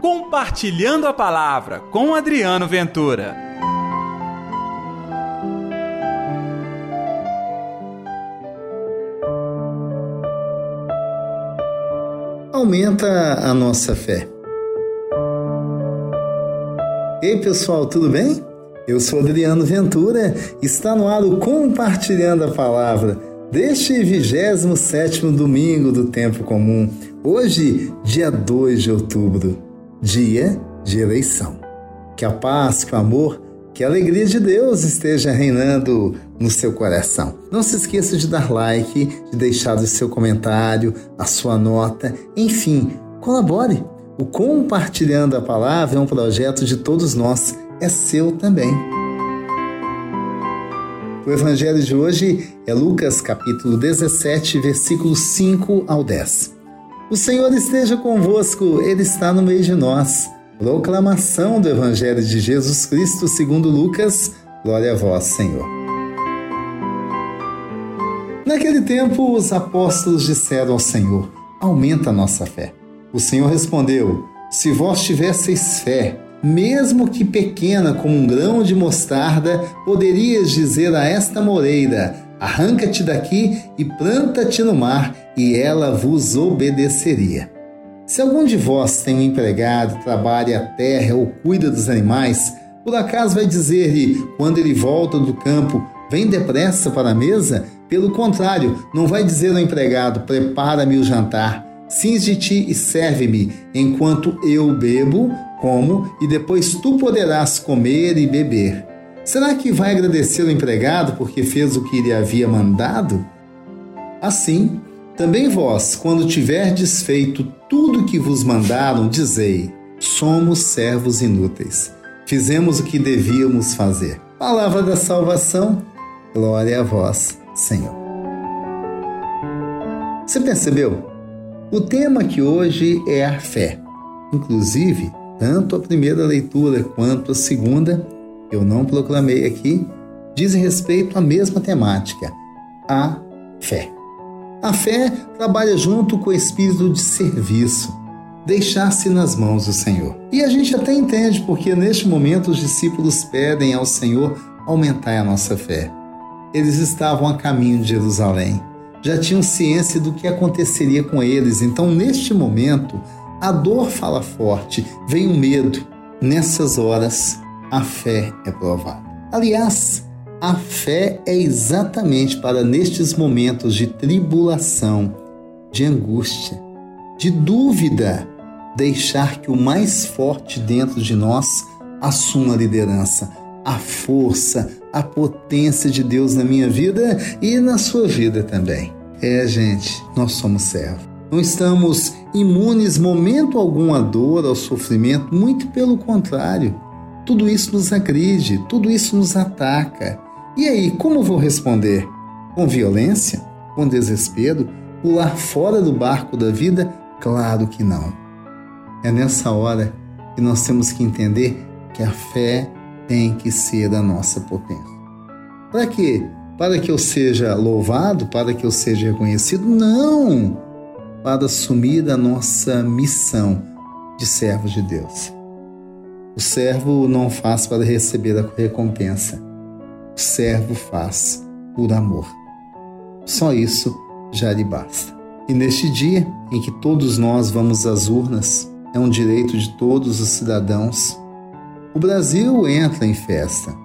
Compartilhando a Palavra com Adriano Ventura. Aumenta a nossa fé. Ei pessoal, tudo bem? Eu sou Adriano Ventura, está no ar o Compartilhando a Palavra deste 27 domingo do Tempo Comum, hoje, dia 2 de outubro, dia de eleição. Que a paz, que o amor, que a alegria de Deus esteja reinando no seu coração. Não se esqueça de dar like, de deixar o seu comentário, a sua nota, enfim, colabore. O Compartilhando a Palavra é um projeto de todos nós é seu também. O evangelho de hoje é Lucas capítulo 17, versículos 5 ao 10. O Senhor esteja convosco, ele está no meio de nós. Proclamação do evangelho de Jesus Cristo, segundo Lucas. Glória a vós, Senhor. Naquele tempo, os apóstolos disseram ao Senhor: Aumenta a nossa fé. O Senhor respondeu: Se vós tivesseis fé, mesmo que pequena como um grão de mostarda, poderias dizer a esta moreira: Arranca-te daqui e planta-te no mar, e ela vos obedeceria. Se algum de vós tem um empregado, trabalha a terra ou cuida dos animais, por acaso vai dizer-lhe, quando ele volta do campo, vem depressa para a mesa? Pelo contrário, não vai dizer ao empregado, prepara-me o jantar, cinge-te e serve-me, enquanto eu bebo como e depois tu poderás comer e beber. Será que vai agradecer o empregado porque fez o que ele havia mandado? Assim, também vós, quando tiverdes feito tudo o que vos mandaram, dizei: somos servos inúteis. Fizemos o que devíamos fazer. Palavra da salvação, glória a vós, Senhor. Você percebeu? O tema que hoje é a fé. Inclusive, tanto a primeira leitura quanto a segunda, eu não proclamei aqui, dizem respeito à mesma temática, a fé. A fé trabalha junto com o espírito de serviço, deixar-se nas mãos do Senhor. E a gente até entende porque neste momento os discípulos pedem ao Senhor aumentar a nossa fé. Eles estavam a caminho de Jerusalém, já tinham ciência do que aconteceria com eles, então neste momento a dor fala forte, vem o medo. Nessas horas, a fé é provada. Aliás, a fé é exatamente para nestes momentos de tribulação, de angústia, de dúvida, deixar que o mais forte dentro de nós assuma a liderança, a força, a potência de Deus na minha vida e na sua vida também. É, gente, nós somos servos. Não estamos imunes momento algum à dor, ao sofrimento, muito pelo contrário. Tudo isso nos agride, tudo isso nos ataca. E aí, como vou responder? Com violência? Com desespero? Pular fora do barco da vida? Claro que não. É nessa hora que nós temos que entender que a fé tem que ser a nossa potência. Para quê? Para que eu seja louvado? Para que eu seja reconhecido? Não! para assumir a nossa missão de servos de Deus. O servo não faz para receber a recompensa. O servo faz por amor. Só isso já lhe basta. E neste dia em que todos nós vamos às urnas, é um direito de todos os cidadãos, o Brasil entra em festa.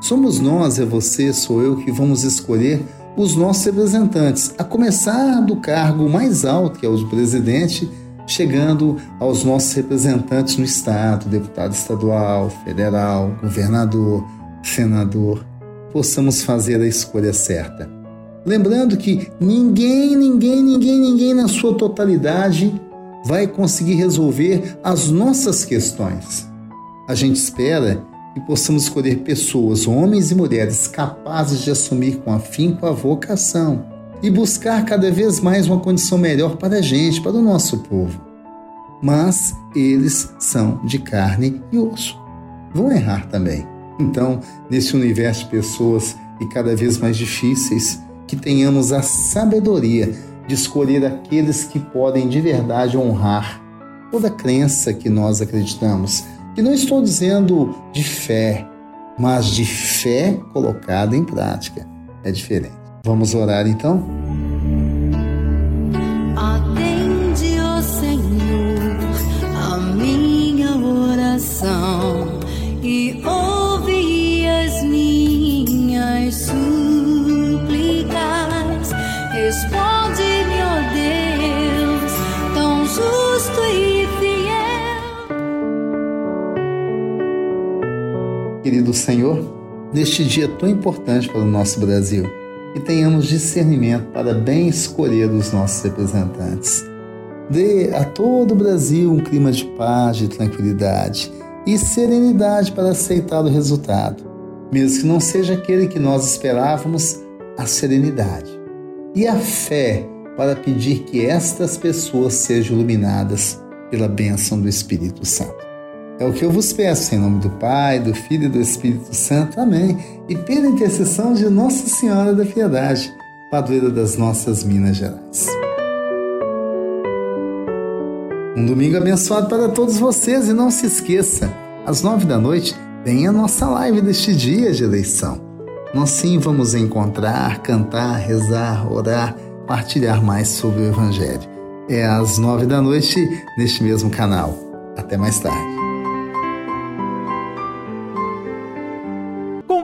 Somos nós, é você, sou eu que vamos escolher os nossos representantes, a começar do cargo mais alto, que é o de presidente, chegando aos nossos representantes no Estado, deputado estadual, federal, governador, senador, possamos fazer a escolha certa. Lembrando que ninguém, ninguém, ninguém, ninguém na sua totalidade vai conseguir resolver as nossas questões. A gente espera e possamos escolher pessoas, homens e mulheres, capazes de assumir com afinco a vocação e buscar cada vez mais uma condição melhor para a gente, para o nosso povo. Mas eles são de carne e osso. Vão errar também. Então, nesse universo de pessoas e cada vez mais difíceis, que tenhamos a sabedoria de escolher aqueles que podem de verdade honrar toda crença que nós acreditamos. E não estou dizendo de fé, mas de fé colocada em prática. É diferente. Vamos orar então? Atende, ó Senhor, a minha oração e ouve as minhas súplicas. Responde-me, ó Deus, tão justo e fiel. Querido Senhor, neste dia tão importante para o nosso Brasil, que tenhamos discernimento para bem escolher os nossos representantes. Dê a todo o Brasil um clima de paz, de tranquilidade e serenidade para aceitar o resultado, mesmo que não seja aquele que nós esperávamos, a serenidade e a fé para pedir que estas pessoas sejam iluminadas pela bênção do Espírito Santo. É o que eu vos peço, em nome do Pai, do Filho e do Espírito Santo. Amém. E pela intercessão de Nossa Senhora da Piedade, padroeira das nossas Minas Gerais. Um domingo abençoado para todos vocês e não se esqueça, às nove da noite tem a nossa live deste dia de eleição. Nós sim vamos encontrar, cantar, rezar, orar, partilhar mais sobre o Evangelho. É às nove da noite neste mesmo canal. Até mais tarde.